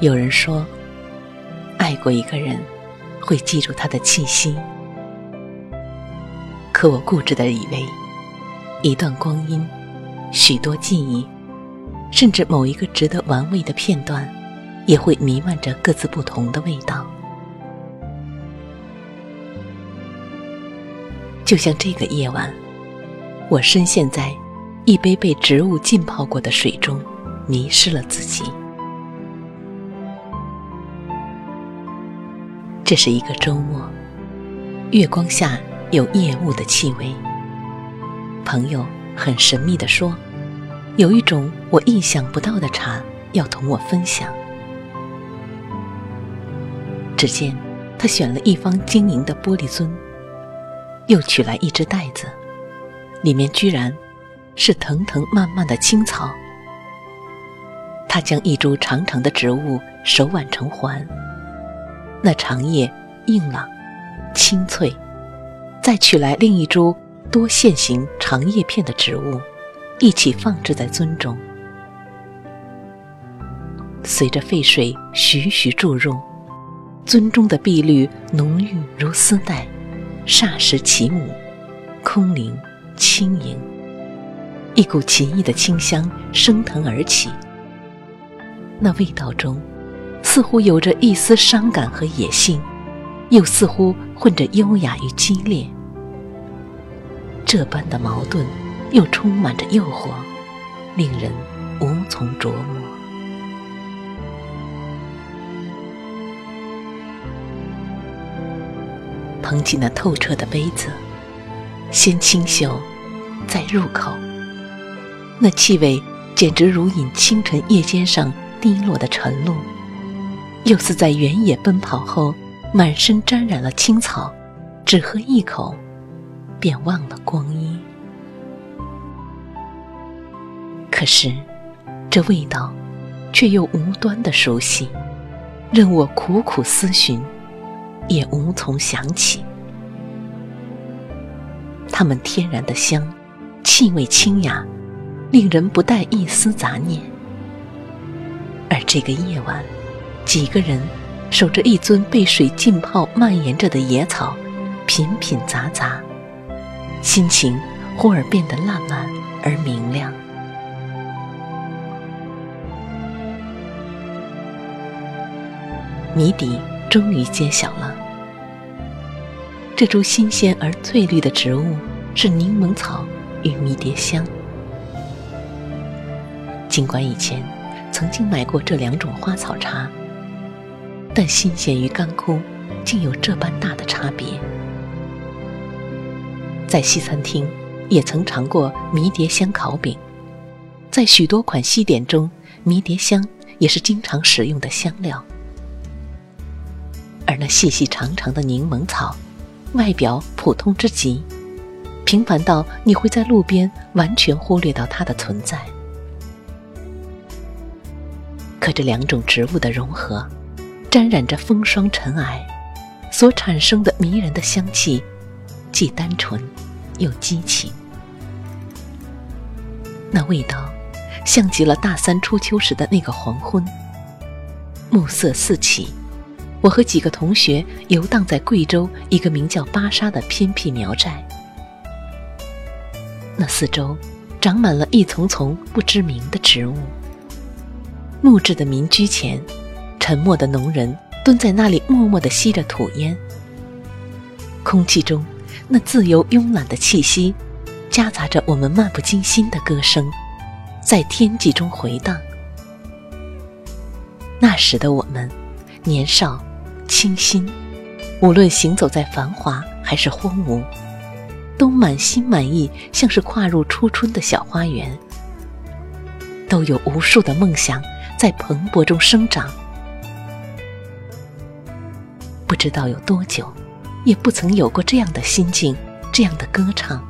有人说，爱过一个人，会记住他的气息。可我固执的以为，一段光阴，许多记忆，甚至某一个值得玩味的片段，也会弥漫着各自不同的味道。就像这个夜晚，我深陷在一杯被植物浸泡过的水中，迷失了自己。这是一个周末，月光下有夜雾的气味。朋友很神秘地说，有一种我意想不到的茶要同我分享。只见他选了一方晶莹的玻璃樽，又取来一只袋子，里面居然是藤藤蔓蔓的青草。他将一株长长的植物手挽成环。那长叶硬朗、清脆，再取来另一株多线形长叶片的植物，一起放置在樽中。随着沸水徐徐注入，樽中的碧绿浓郁如丝带，霎时起舞，空灵轻盈，一股奇异的清香升腾而起。那味道中。似乎有着一丝伤感和野性，又似乎混着优雅与激烈。这般的矛盾，又充满着诱惑，令人无从琢磨。捧起那透彻的杯子，先清秀，再入口，那气味简直如饮清晨夜间上滴落的晨露。又似在原野奔跑后，满身沾染了青草，只喝一口，便忘了光阴。可是，这味道，却又无端的熟悉，任我苦苦思寻，也无从想起。它们天然的香，气味清雅，令人不带一丝杂念。而这个夜晚。几个人守着一尊被水浸泡、蔓延着的野草，品品杂杂，心情忽而变得烂漫而明亮。谜底终于揭晓了，这株新鲜而翠绿的植物是柠檬草与迷迭香。尽管以前曾经买过这两种花草茶。但新鲜与干枯，竟有这般大的差别。在西餐厅，也曾尝过迷迭香烤饼，在许多款西点中，迷迭香也是经常使用的香料。而那细细长长的柠檬草，外表普通之极，平凡到你会在路边完全忽略到它的存在。可这两种植物的融合。沾染着风霜尘埃，所产生的迷人的香气，既单纯又激情。那味道，像极了大三初秋时的那个黄昏。暮色四起，我和几个同学游荡在贵州一个名叫巴沙的偏僻苗寨。那四周，长满了一丛丛不知名的植物。木质的民居前。沉默的农人蹲在那里，默默地吸着土烟。空气中那自由慵懒的气息，夹杂着我们漫不经心的歌声，在天际中回荡。那时的我们，年少清新，无论行走在繁华还是荒芜，都满心满意，像是跨入初春的小花园，都有无数的梦想在蓬勃中生长。不知道有多久，也不曾有过这样的心境，这样的歌唱。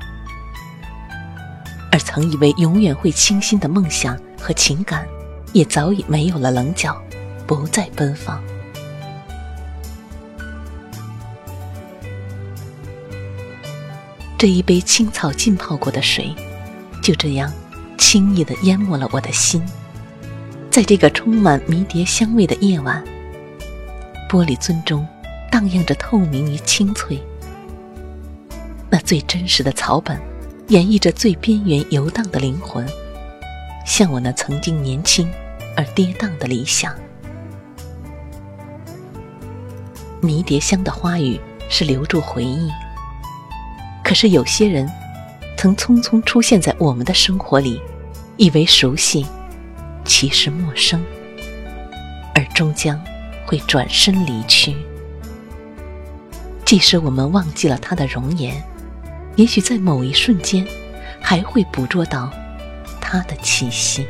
而曾以为永远会清新的梦想和情感，也早已没有了棱角，不再奔放。这一杯青草浸泡过的水，就这样轻易的淹没了我的心，在这个充满迷迭香味的夜晚，玻璃樽中荡漾着透明与清脆。那最真实的草本，演绎着最边缘游荡的灵魂，像我那曾经年轻而跌宕的理想。迷迭香的花语是留住回忆，可是有些人曾匆匆出现在我们的生活里，以为熟悉，其实陌生，而终将会转身离去。即使我们忘记了他的容颜。也许在某一瞬间，还会捕捉到它的气息。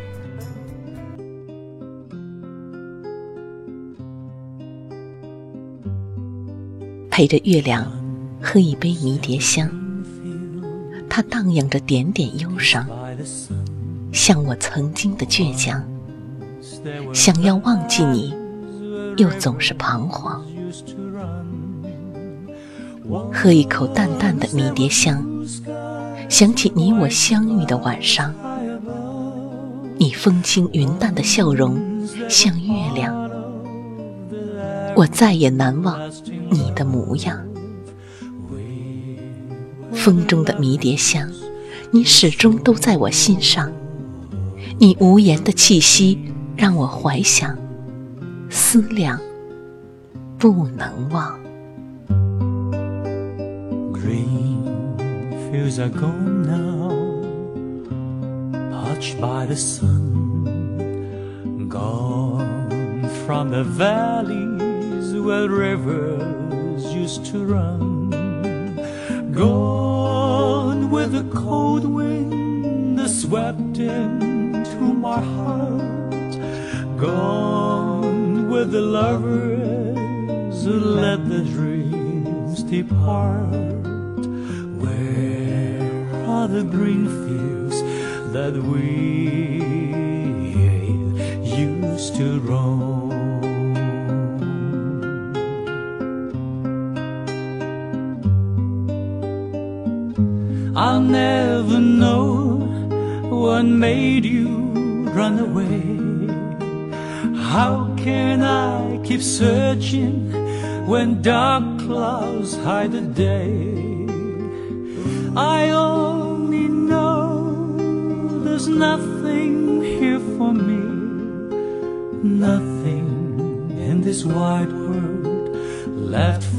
陪着月亮喝一杯迷迭香，它荡漾着点点忧伤，像我曾经的倔强。想要忘记你，又总是彷徨。喝一口淡淡的迷迭香，想起你我相遇的晚上，你风轻云淡的笑容像月亮，我再也难忘你的模样。风中的迷迭香，你始终都在我心上，你无言的气息让我怀想，思量，不能忘。Fields are gone now, touched by the sun, gone from the valleys where rivers used to run, gone with the cold wind that swept in through my heart, gone with the lovers who let the dreams depart the green fields that we used to roam. I'll never know what made you run away. How can I keep searching when dark clouds hide the day? I there's this wide world left